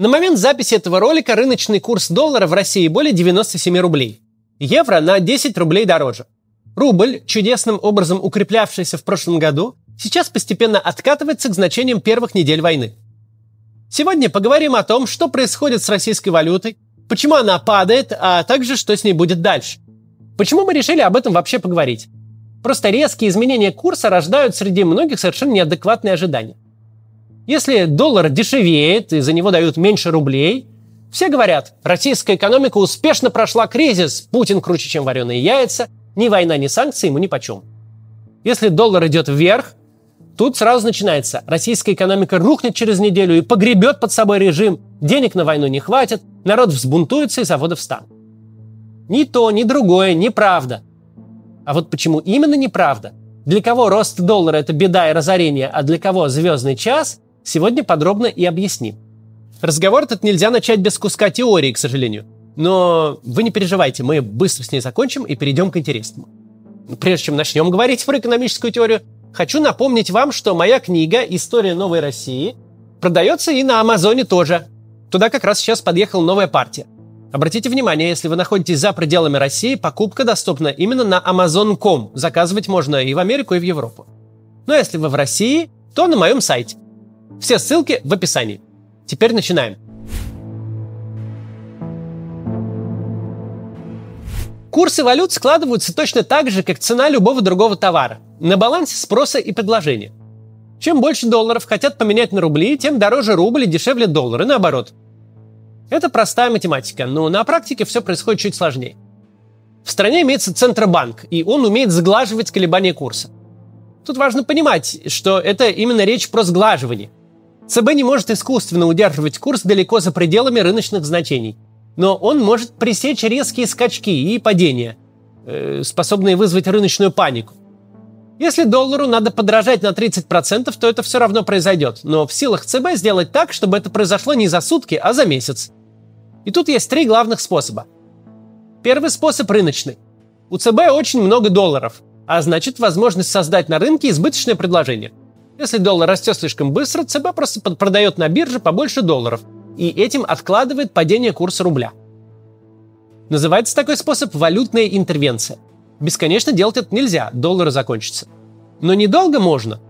На момент записи этого ролика рыночный курс доллара в России более 97 рублей. Евро на 10 рублей дороже. Рубль, чудесным образом укреплявшийся в прошлом году, сейчас постепенно откатывается к значениям первых недель войны. Сегодня поговорим о том, что происходит с российской валютой, почему она падает, а также что с ней будет дальше. Почему мы решили об этом вообще поговорить? Просто резкие изменения курса рождают среди многих совершенно неадекватные ожидания. Если доллар дешевеет и за него дают меньше рублей, все говорят, российская экономика успешно прошла кризис, Путин круче, чем вареные яйца, ни война, ни санкции ему ни почем. Если доллар идет вверх, тут сразу начинается. Российская экономика рухнет через неделю и погребет под собой режим, денег на войну не хватит, народ взбунтуется и заводы встанут. Ни то, ни другое неправда. А вот почему именно неправда? Для кого рост доллара – это беда и разорение, а для кого звездный час – Сегодня подробно и объясним. Разговор этот нельзя начать без куска теории, к сожалению. Но вы не переживайте, мы быстро с ней закончим и перейдем к интересному. Прежде чем начнем говорить про экономическую теорию, хочу напомнить вам, что моя книга «История новой России» продается и на Амазоне тоже. Туда как раз сейчас подъехала новая партия. Обратите внимание, если вы находитесь за пределами России, покупка доступна именно на Amazon.com. Заказывать можно и в Америку, и в Европу. Но если вы в России, то на моем сайте – все ссылки в описании. Теперь начинаем. Курсы валют складываются точно так же, как цена любого другого товара, на балансе спроса и предложения. Чем больше долларов хотят поменять на рубли, тем дороже рубль и дешевле доллар, и наоборот. Это простая математика, но на практике все происходит чуть сложнее. В стране имеется Центробанк, и он умеет сглаживать колебания курса. Тут важно понимать, что это именно речь про сглаживание – ЦБ не может искусственно удерживать курс далеко за пределами рыночных значений. Но он может пресечь резкие скачки и падения, э, способные вызвать рыночную панику. Если доллару надо подражать на 30%, то это все равно произойдет. Но в силах ЦБ сделать так, чтобы это произошло не за сутки, а за месяц. И тут есть три главных способа. Первый способ рыночный. У ЦБ очень много долларов, а значит возможность создать на рынке избыточное предложение. Если доллар растет слишком быстро, ЦБ просто продает на бирже побольше долларов и этим откладывает падение курса рубля. Называется такой способ валютная интервенция. Бесконечно делать это нельзя, доллары закончатся. Но недолго можно.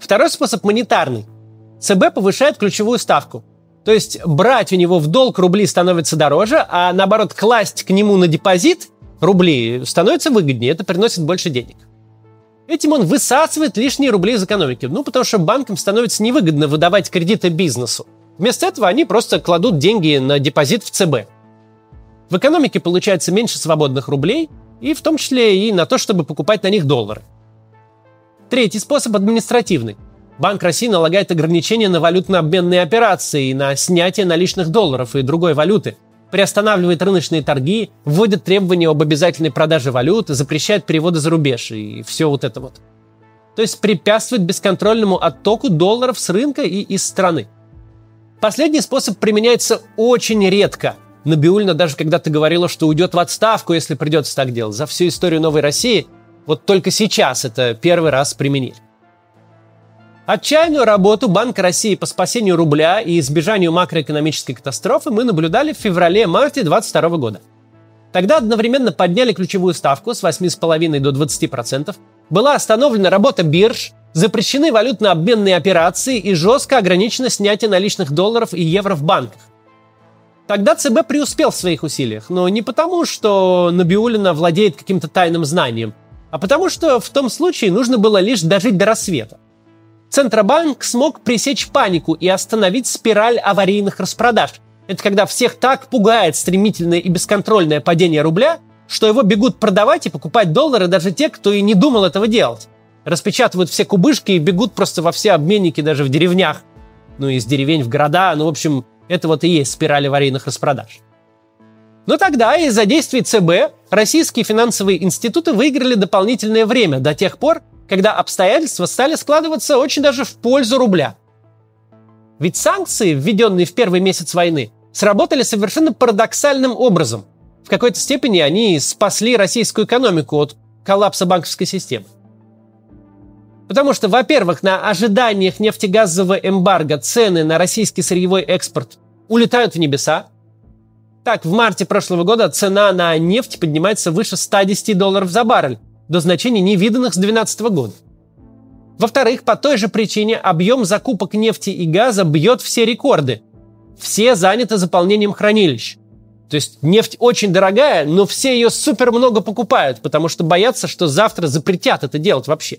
Второй способ монетарный. ЦБ повышает ключевую ставку. То есть брать у него в долг рубли становится дороже, а наоборот класть к нему на депозит рубли становится выгоднее, это приносит больше денег. Этим он высасывает лишние рубли из экономики. Ну, потому что банкам становится невыгодно выдавать кредиты бизнесу. Вместо этого они просто кладут деньги на депозит в ЦБ. В экономике получается меньше свободных рублей, и в том числе и на то, чтобы покупать на них доллары. Третий способ административный. Банк России налагает ограничения на валютно-обменные операции и на снятие наличных долларов и другой валюты – приостанавливает рыночные торги, вводит требования об обязательной продаже валют, запрещает переводы за рубеж и все вот это вот. То есть препятствует бесконтрольному оттоку долларов с рынка и из страны. Последний способ применяется очень редко. Набиульна даже когда-то говорила, что уйдет в отставку, если придется так делать. За всю историю Новой России вот только сейчас это первый раз применили. Отчаянную работу Банка России по спасению рубля и избежанию макроэкономической катастрофы мы наблюдали в феврале-марте 2022 года. Тогда одновременно подняли ключевую ставку с 8,5 до 20%, была остановлена работа бирж, запрещены валютно-обменные операции и жестко ограничено снятие наличных долларов и евро в банках. Тогда ЦБ преуспел в своих усилиях, но не потому, что Набиулина владеет каким-то тайным знанием, а потому что в том случае нужно было лишь дожить до рассвета. Центробанк смог пресечь панику и остановить спираль аварийных распродаж. Это когда всех так пугает стремительное и бесконтрольное падение рубля, что его бегут продавать и покупать доллары даже те, кто и не думал этого делать. Распечатывают все кубышки и бегут просто во все обменники даже в деревнях. Ну, из деревень в города. Ну, в общем, это вот и есть спираль аварийных распродаж. Но тогда из-за действий ЦБ российские финансовые институты выиграли дополнительное время до тех пор, когда обстоятельства стали складываться очень даже в пользу рубля. Ведь санкции, введенные в первый месяц войны, сработали совершенно парадоксальным образом. В какой-то степени они спасли российскую экономику от коллапса банковской системы. Потому что, во-первых, на ожиданиях нефтегазового эмбарго цены на российский сырьевой экспорт улетают в небеса. Так, в марте прошлого года цена на нефть поднимается выше 110 долларов за баррель, до значений невиданных с 2012 года. Во-вторых, по той же причине объем закупок нефти и газа бьет все рекорды. Все заняты заполнением хранилищ. То есть нефть очень дорогая, но все ее супер много покупают, потому что боятся, что завтра запретят это делать вообще.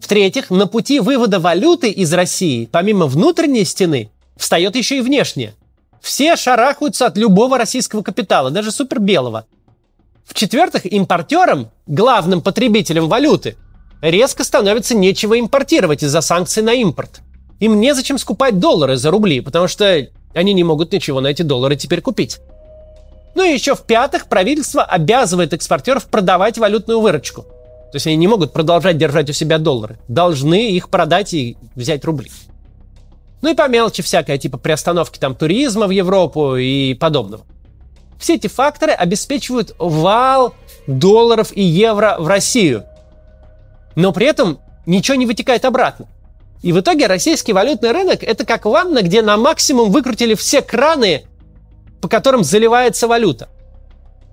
В-третьих, на пути вывода валюты из России, помимо внутренней стены, встает еще и внешняя. Все шарахаются от любого российского капитала, даже супербелого. В-четвертых, импортерам, главным потребителям валюты, резко становится нечего импортировать из-за санкций на импорт. Им незачем скупать доллары за рубли, потому что они не могут ничего на эти доллары теперь купить. Ну и еще в-пятых, правительство обязывает экспортеров продавать валютную выручку. То есть они не могут продолжать держать у себя доллары. Должны их продать и взять рубли. Ну и по мелочи всякая, типа приостановки там туризма в Европу и подобного. Все эти факторы обеспечивают вал долларов и евро в Россию. Но при этом ничего не вытекает обратно. И в итоге российский валютный рынок – это как ванна, где на максимум выкрутили все краны, по которым заливается валюта.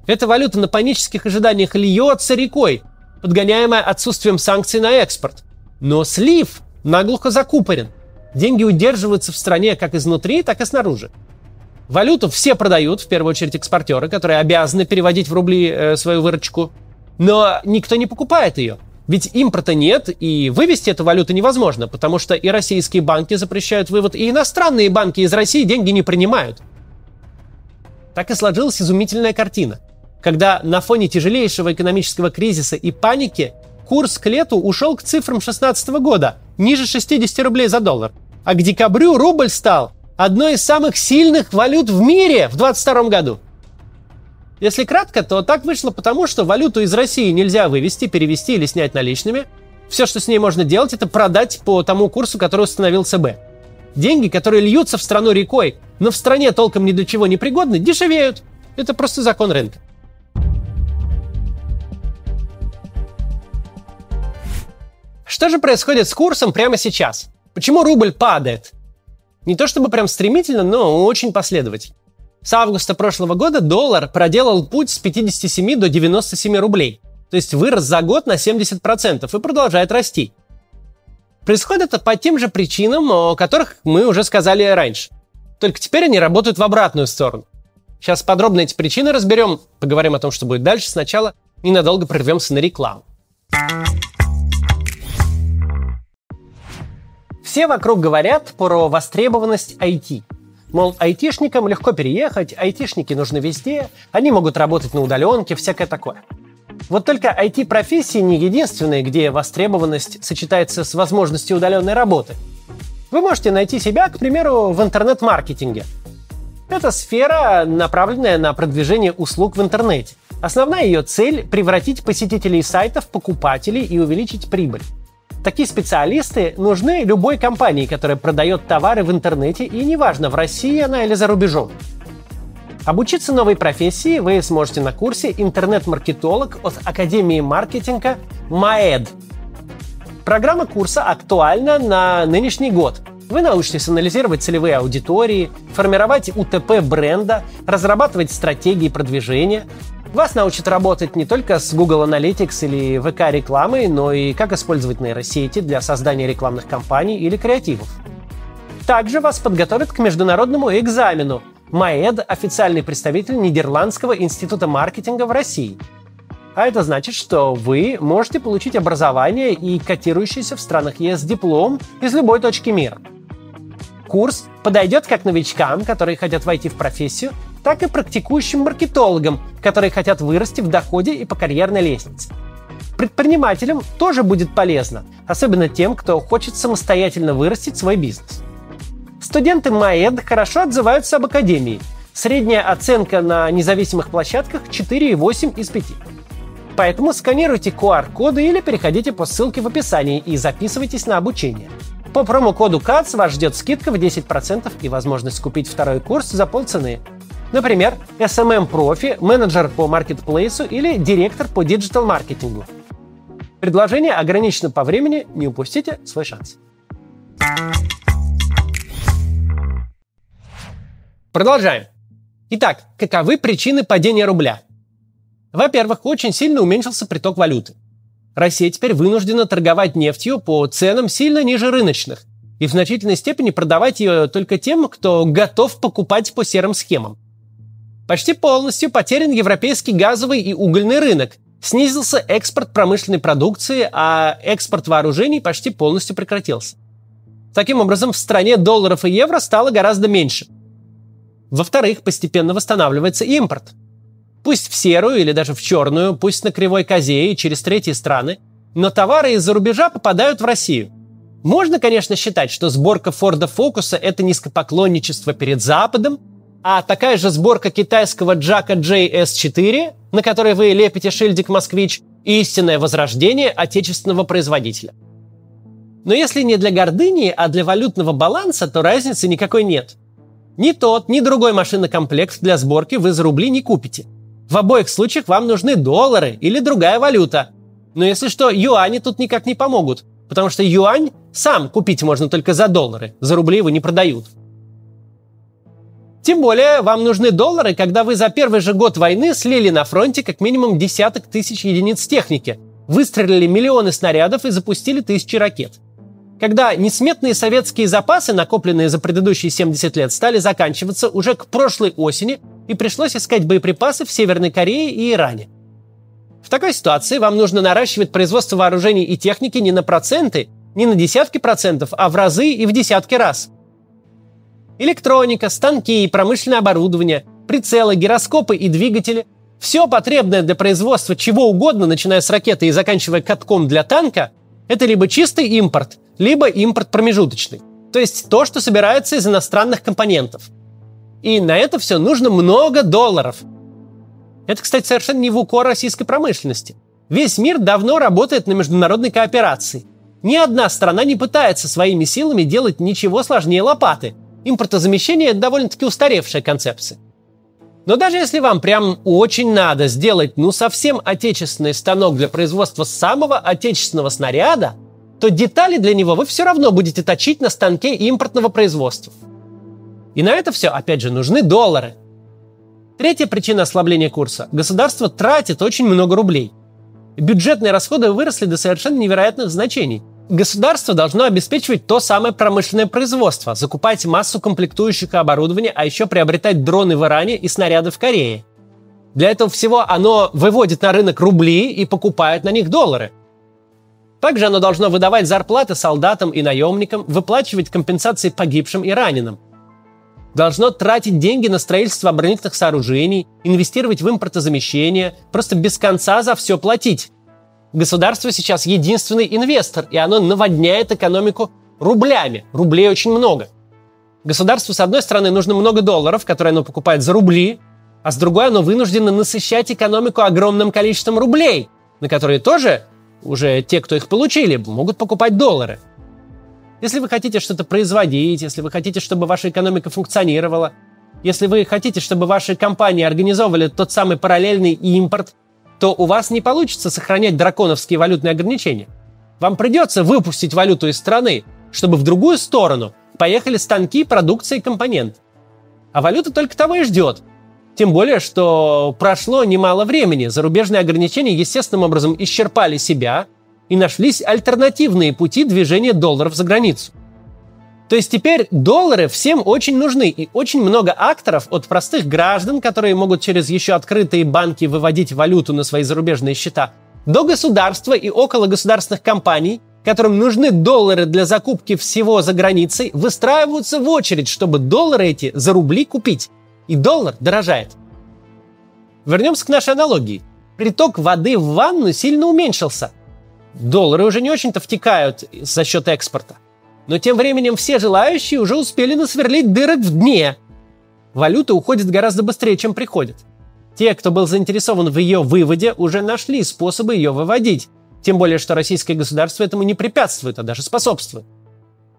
Эта валюта на панических ожиданиях льется рекой, подгоняемая отсутствием санкций на экспорт. Но слив наглухо закупорен. Деньги удерживаются в стране как изнутри, так и снаружи. Валюту все продают, в первую очередь экспортеры, которые обязаны переводить в рубли э, свою выручку. Но никто не покупает ее – ведь импорта нет, и вывести эту валюту невозможно, потому что и российские банки запрещают вывод, и иностранные банки из России деньги не принимают. Так и сложилась изумительная картина. Когда на фоне тяжелейшего экономического кризиса и паники курс к лету ушел к цифрам 2016 года, ниже 60 рублей за доллар. А к декабрю рубль стал одной из самых сильных валют в мире в 2022 году. Если кратко, то так вышло потому, что валюту из России нельзя вывести, перевести или снять наличными. Все, что с ней можно делать, это продать по тому курсу, который установил ЦБ. Деньги, которые льются в страну рекой, но в стране толком ни для чего не пригодны, дешевеют. Это просто закон рынка. Что же происходит с курсом прямо сейчас? Почему рубль падает? Не то чтобы прям стремительно, но очень последовательно. С августа прошлого года доллар проделал путь с 57 до 97 рублей. То есть вырос за год на 70% и продолжает расти. Происходит это по тем же причинам, о которых мы уже сказали раньше. Только теперь они работают в обратную сторону. Сейчас подробно эти причины разберем, поговорим о том, что будет дальше. Сначала ненадолго прервемся на рекламу. Все вокруг говорят про востребованность IT – Мол, айтишникам легко переехать, айтишники нужны везде, они могут работать на удаленке, всякое такое. Вот только IT-профессии не единственные, где востребованность сочетается с возможностью удаленной работы. Вы можете найти себя, к примеру, в интернет-маркетинге. Это сфера, направленная на продвижение услуг в интернете. Основная ее цель – превратить посетителей сайтов в покупателей и увеличить прибыль. Такие специалисты нужны любой компании, которая продает товары в интернете, и неважно, в России она или за рубежом. Обучиться новой профессии вы сможете на курсе «Интернет-маркетолог» от Академии маркетинга МАЭД. Программа курса актуальна на нынешний год. Вы научитесь анализировать целевые аудитории, формировать УТП бренда, разрабатывать стратегии продвижения, вас научат работать не только с Google Analytics или VK рекламой, но и как использовать нейросети для создания рекламных кампаний или креативов. Также вас подготовят к международному экзамену. МАЭД – официальный представитель Нидерландского института маркетинга в России. А это значит, что вы можете получить образование и котирующийся в странах ЕС диплом из любой точки мира. Курс подойдет как новичкам, которые хотят войти в профессию, так и практикующим маркетологам, которые хотят вырасти в доходе и по карьерной лестнице. Предпринимателям тоже будет полезно, особенно тем, кто хочет самостоятельно вырастить свой бизнес. Студенты МАЭД хорошо отзываются об академии. Средняя оценка на независимых площадках 4,8 из 5. Поэтому сканируйте QR-коды или переходите по ссылке в описании и записывайтесь на обучение. По промокоду КАЦ вас ждет скидка в 10% и возможность купить второй курс за полцены. Например, SMM-профи, менеджер по маркетплейсу или директор по диджитал-маркетингу. Предложение ограничено по времени, не упустите свой шанс. Продолжаем. Итак, каковы причины падения рубля? Во-первых, очень сильно уменьшился приток валюты. Россия теперь вынуждена торговать нефтью по ценам сильно ниже рыночных и в значительной степени продавать ее только тем, кто готов покупать по серым схемам. Почти полностью потерян европейский газовый и угольный рынок, снизился экспорт промышленной продукции, а экспорт вооружений почти полностью прекратился. Таким образом, в стране долларов и евро стало гораздо меньше. Во-вторых, постепенно восстанавливается импорт. Пусть в серую или даже в черную, пусть на кривой козе и через третьи страны, но товары из-за рубежа попадают в Россию. Можно, конечно, считать, что сборка Форда Фокуса – это низкопоклонничество перед Западом, а такая же сборка китайского Джака JS4, на которой вы лепите шильдик «Москвич», истинное возрождение отечественного производителя. Но если не для гордыни, а для валютного баланса, то разницы никакой нет. Ни тот, ни другой машинокомплект для сборки вы за рубли не купите. В обоих случаях вам нужны доллары или другая валюта. Но если что, юани тут никак не помогут, потому что юань сам купить можно только за доллары, за рубли его не продают. Тем более, вам нужны доллары, когда вы за первый же год войны слили на фронте как минимум десяток тысяч единиц техники, выстрелили миллионы снарядов и запустили тысячи ракет. Когда несметные советские запасы, накопленные за предыдущие 70 лет, стали заканчиваться уже к прошлой осени, и пришлось искать боеприпасы в Северной Корее и Иране. В такой ситуации вам нужно наращивать производство вооружений и техники не на проценты, не на десятки процентов, а в разы и в десятки раз – Электроника, станки и промышленное оборудование, прицелы, гироскопы и двигатели – все потребное для производства чего угодно, начиная с ракеты и заканчивая катком для танка, это либо чистый импорт, либо импорт промежуточный. То есть то, что собирается из иностранных компонентов. И на это все нужно много долларов. Это, кстати, совершенно не в укор российской промышленности. Весь мир давно работает на международной кооперации. Ни одна страна не пытается своими силами делать ничего сложнее лопаты – импортозамещение – это довольно-таки устаревшая концепция. Но даже если вам прям очень надо сделать ну совсем отечественный станок для производства самого отечественного снаряда, то детали для него вы все равно будете точить на станке импортного производства. И на это все, опять же, нужны доллары. Третья причина ослабления курса – государство тратит очень много рублей. Бюджетные расходы выросли до совершенно невероятных значений – Государство должно обеспечивать то самое промышленное производство, закупать массу комплектующих и оборудования, а еще приобретать дроны в Иране и снаряды в Корее. Для этого всего оно выводит на рынок рубли и покупает на них доллары. Также оно должно выдавать зарплаты солдатам и наемникам, выплачивать компенсации погибшим и раненым. Должно тратить деньги на строительство оборонительных сооружений, инвестировать в импортозамещение, просто без конца за все платить. Государство сейчас единственный инвестор, и оно наводняет экономику рублями. Рублей очень много. Государству, с одной стороны, нужно много долларов, которые оно покупает за рубли, а с другой оно вынуждено насыщать экономику огромным количеством рублей, на которые тоже уже те, кто их получили, могут покупать доллары. Если вы хотите что-то производить, если вы хотите, чтобы ваша экономика функционировала, если вы хотите, чтобы ваши компании организовывали тот самый параллельный импорт, то у вас не получится сохранять драконовские валютные ограничения. Вам придется выпустить валюту из страны, чтобы в другую сторону поехали станки, продукция и компонент. А валюта только того и ждет. Тем более, что прошло немало времени, зарубежные ограничения естественным образом исчерпали себя, и нашлись альтернативные пути движения долларов за границу. То есть теперь доллары всем очень нужны, и очень много акторов от простых граждан, которые могут через еще открытые банки выводить валюту на свои зарубежные счета, до государства и около государственных компаний, которым нужны доллары для закупки всего за границей, выстраиваются в очередь, чтобы доллары эти за рубли купить. И доллар дорожает. Вернемся к нашей аналогии. Приток воды в ванну сильно уменьшился. Доллары уже не очень-то втекают за счет экспорта – но тем временем все желающие уже успели насверлить дырок в дне. Валюта уходит гораздо быстрее, чем приходит. Те, кто был заинтересован в ее выводе, уже нашли способы ее выводить. Тем более, что российское государство этому не препятствует, а даже способствует.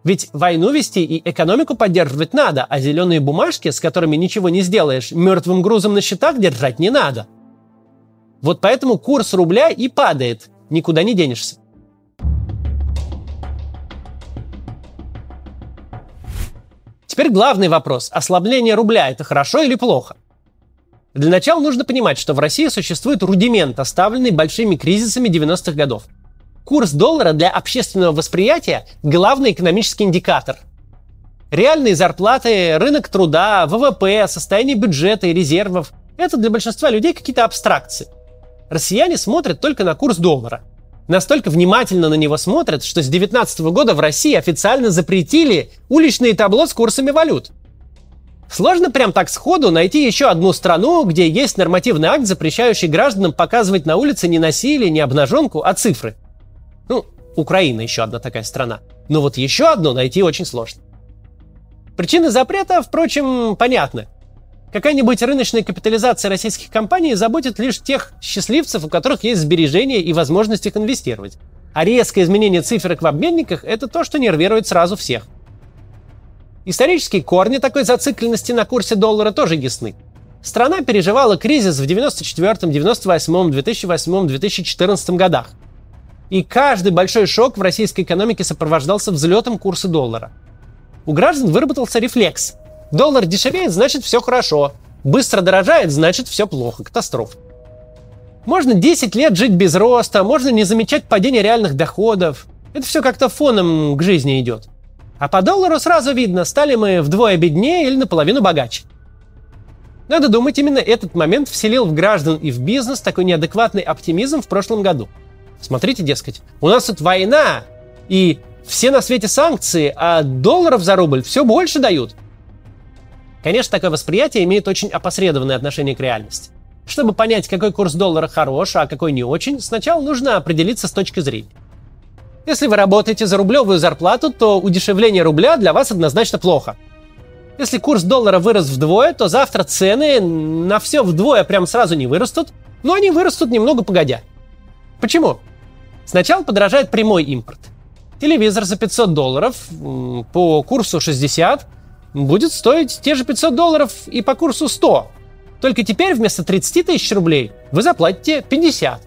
Ведь войну вести и экономику поддерживать надо, а зеленые бумажки, с которыми ничего не сделаешь, мертвым грузом на счетах держать не надо. Вот поэтому курс рубля и падает, никуда не денешься. Теперь главный вопрос. Ослабление рубля – это хорошо или плохо? Для начала нужно понимать, что в России существует рудимент, оставленный большими кризисами 90-х годов. Курс доллара для общественного восприятия – главный экономический индикатор. Реальные зарплаты, рынок труда, ВВП, состояние бюджета и резервов – это для большинства людей какие-то абстракции. Россияне смотрят только на курс доллара. Настолько внимательно на него смотрят, что с 2019 года в России официально запретили уличные табло с курсами валют – Сложно прям так сходу найти еще одну страну, где есть нормативный акт, запрещающий гражданам показывать на улице не насилие, не обнаженку, а цифры. Ну, Украина еще одна такая страна. Но вот еще одну найти очень сложно. Причины запрета, впрочем, понятны. Какая-нибудь рыночная капитализация российских компаний заботит лишь тех счастливцев, у которых есть сбережения и возможность их инвестировать. А резкое изменение циферок в обменниках – это то, что нервирует сразу всех – Исторические корни такой зацикленности на курсе доллара тоже ясны. Страна переживала кризис в 94, 98, 2008, 2014 годах. И каждый большой шок в российской экономике сопровождался взлетом курса доллара. У граждан выработался рефлекс. Доллар дешевеет, значит все хорошо. Быстро дорожает, значит все плохо, катастрофа. Можно 10 лет жить без роста, можно не замечать падения реальных доходов. Это все как-то фоном к жизни идет. А по доллару сразу видно, стали мы вдвое беднее или наполовину богаче. Надо думать, именно этот момент вселил в граждан и в бизнес такой неадекватный оптимизм в прошлом году. Смотрите, дескать, у нас тут война, и все на свете санкции, а долларов за рубль все больше дают. Конечно, такое восприятие имеет очень опосредованное отношение к реальности. Чтобы понять, какой курс доллара хорош, а какой не очень, сначала нужно определиться с точки зрения. Если вы работаете за рублевую зарплату, то удешевление рубля для вас однозначно плохо. Если курс доллара вырос вдвое, то завтра цены на все вдвое прям сразу не вырастут, но они вырастут немного погодя. Почему? Сначала подорожает прямой импорт. Телевизор за 500 долларов по курсу 60 будет стоить те же 500 долларов и по курсу 100. Только теперь вместо 30 тысяч рублей вы заплатите 50.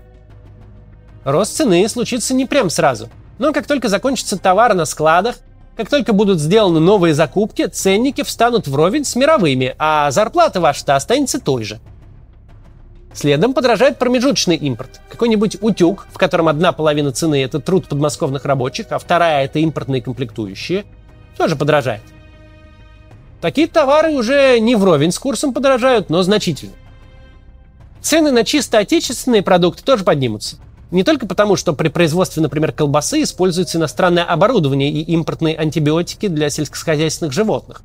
Рост цены случится не прям сразу – но как только закончится товар на складах, как только будут сделаны новые закупки, ценники встанут вровень с мировыми, а зарплата ваша-то останется той же. Следом подражает промежуточный импорт. Какой-нибудь утюг, в котором одна половина цены – это труд подмосковных рабочих, а вторая – это импортные комплектующие, тоже подражает. Такие товары уже не вровень с курсом подорожают, но значительно. Цены на чисто отечественные продукты тоже поднимутся. Не только потому, что при производстве, например, колбасы используется иностранное оборудование и импортные антибиотики для сельскохозяйственных животных,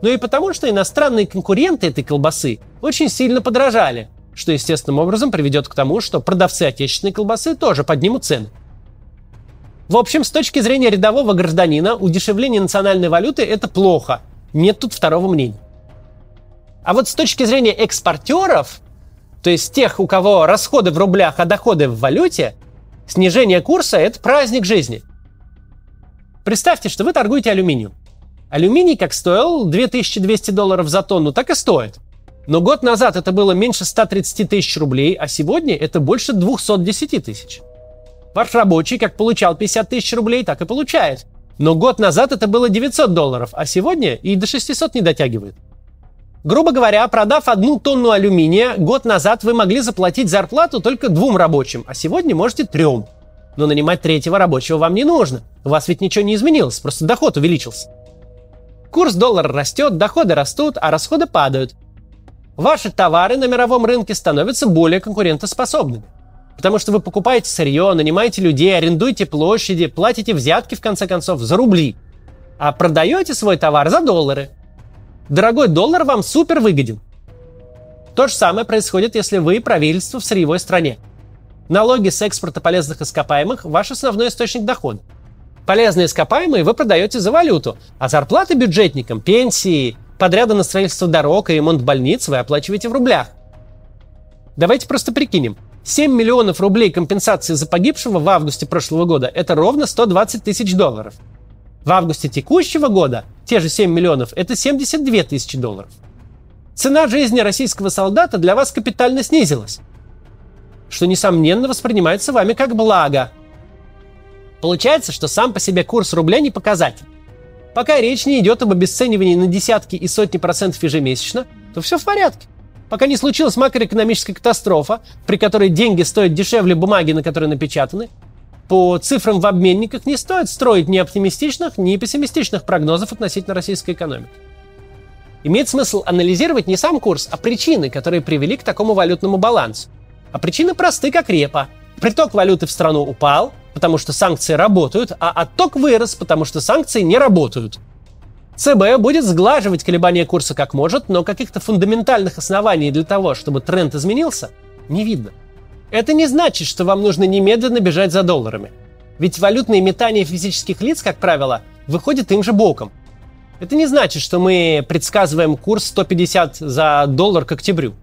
но и потому, что иностранные конкуренты этой колбасы очень сильно подорожали, что естественным образом приведет к тому, что продавцы отечественной колбасы тоже поднимут цены. В общем, с точки зрения рядового гражданина, удешевление национальной валюты – это плохо. Нет тут второго мнения. А вот с точки зрения экспортеров, то есть тех, у кого расходы в рублях, а доходы в валюте, снижение курса – это праздник жизни. Представьте, что вы торгуете алюминием. Алюминий как стоил 2200 долларов за тонну, так и стоит. Но год назад это было меньше 130 тысяч рублей, а сегодня это больше 210 тысяч. Ваш рабочий как получал 50 тысяч рублей, так и получает. Но год назад это было 900 долларов, а сегодня и до 600 не дотягивает. Грубо говоря, продав одну тонну алюминия, год назад вы могли заплатить зарплату только двум рабочим, а сегодня можете трем. Но нанимать третьего рабочего вам не нужно. У вас ведь ничего не изменилось, просто доход увеличился. Курс доллара растет, доходы растут, а расходы падают. Ваши товары на мировом рынке становятся более конкурентоспособными. Потому что вы покупаете сырье, нанимаете людей, арендуете площади, платите взятки, в конце концов, за рубли. А продаете свой товар за доллары. Дорогой доллар вам супер выгоден. То же самое происходит, если вы правительство в сырьевой стране. Налоги с экспорта полезных ископаемых – ваш основной источник дохода. Полезные ископаемые вы продаете за валюту, а зарплаты бюджетникам, пенсии, подряды на строительство дорог и ремонт больниц вы оплачиваете в рублях. Давайте просто прикинем. 7 миллионов рублей компенсации за погибшего в августе прошлого года – это ровно 120 тысяч долларов. В августе текущего года те же 7 миллионов, это 72 тысячи долларов. Цена жизни российского солдата для вас капитально снизилась, что, несомненно, воспринимается вами как благо. Получается, что сам по себе курс рубля не показатель. Пока речь не идет об обесценивании на десятки и сотни процентов ежемесячно, то все в порядке. Пока не случилась макроэкономическая катастрофа, при которой деньги стоят дешевле бумаги, на которой напечатаны, по цифрам в обменниках не стоит строить ни оптимистичных, ни пессимистичных прогнозов относительно российской экономики. Имеет смысл анализировать не сам курс, а причины, которые привели к такому валютному балансу. А причины просты, как репа. Приток валюты в страну упал, потому что санкции работают, а отток вырос, потому что санкции не работают. ЦБ будет сглаживать колебания курса как может, но каких-то фундаментальных оснований для того, чтобы тренд изменился, не видно. Это не значит, что вам нужно немедленно бежать за долларами. Ведь валютные метания физических лиц, как правило, выходят им же боком. Это не значит, что мы предсказываем курс 150 за доллар к октябрю.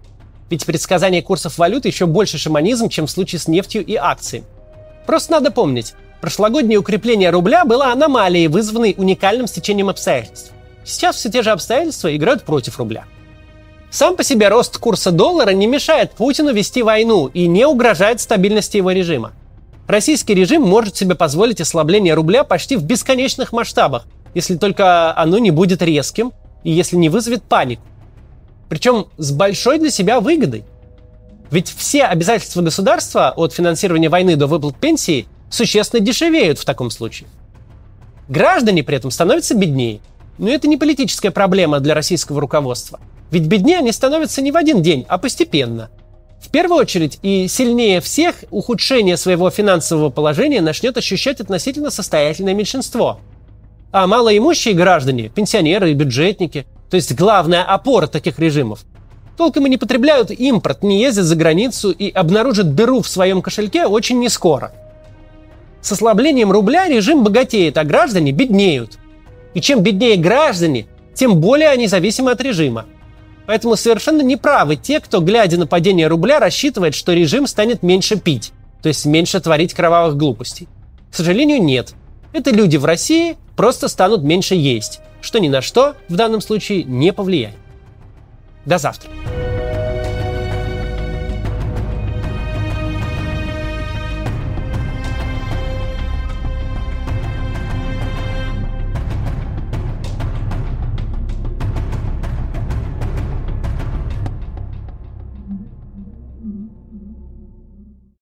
Ведь предсказание курсов валют еще больше шаманизм, чем в случае с нефтью и акциями. Просто надо помнить, прошлогоднее укрепление рубля было аномалией, вызванной уникальным стечением обстоятельств. Сейчас все те же обстоятельства играют против рубля. Сам по себе рост курса доллара не мешает Путину вести войну и не угрожает стабильности его режима. Российский режим может себе позволить ослабление рубля почти в бесконечных масштабах, если только оно не будет резким и если не вызовет панику. Причем с большой для себя выгодой. Ведь все обязательства государства от финансирования войны до выплат пенсии существенно дешевеют в таком случае. Граждане при этом становятся беднее. Но это не политическая проблема для российского руководства. Ведь беднее они становятся не в один день, а постепенно. В первую очередь и сильнее всех ухудшение своего финансового положения начнет ощущать относительно состоятельное меньшинство. А малоимущие граждане, пенсионеры и бюджетники, то есть главная опора таких режимов, толком и не потребляют импорт, не ездят за границу и обнаружат дыру в своем кошельке очень нескоро. С ослаблением рубля режим богатеет, а граждане беднеют. И чем беднее граждане, тем более они зависимы от режима. Поэтому совершенно неправы те, кто, глядя на падение рубля, рассчитывает, что режим станет меньше пить, то есть меньше творить кровавых глупостей. К сожалению, нет. Это люди в России просто станут меньше есть, что ни на что в данном случае не повлияет. До завтра.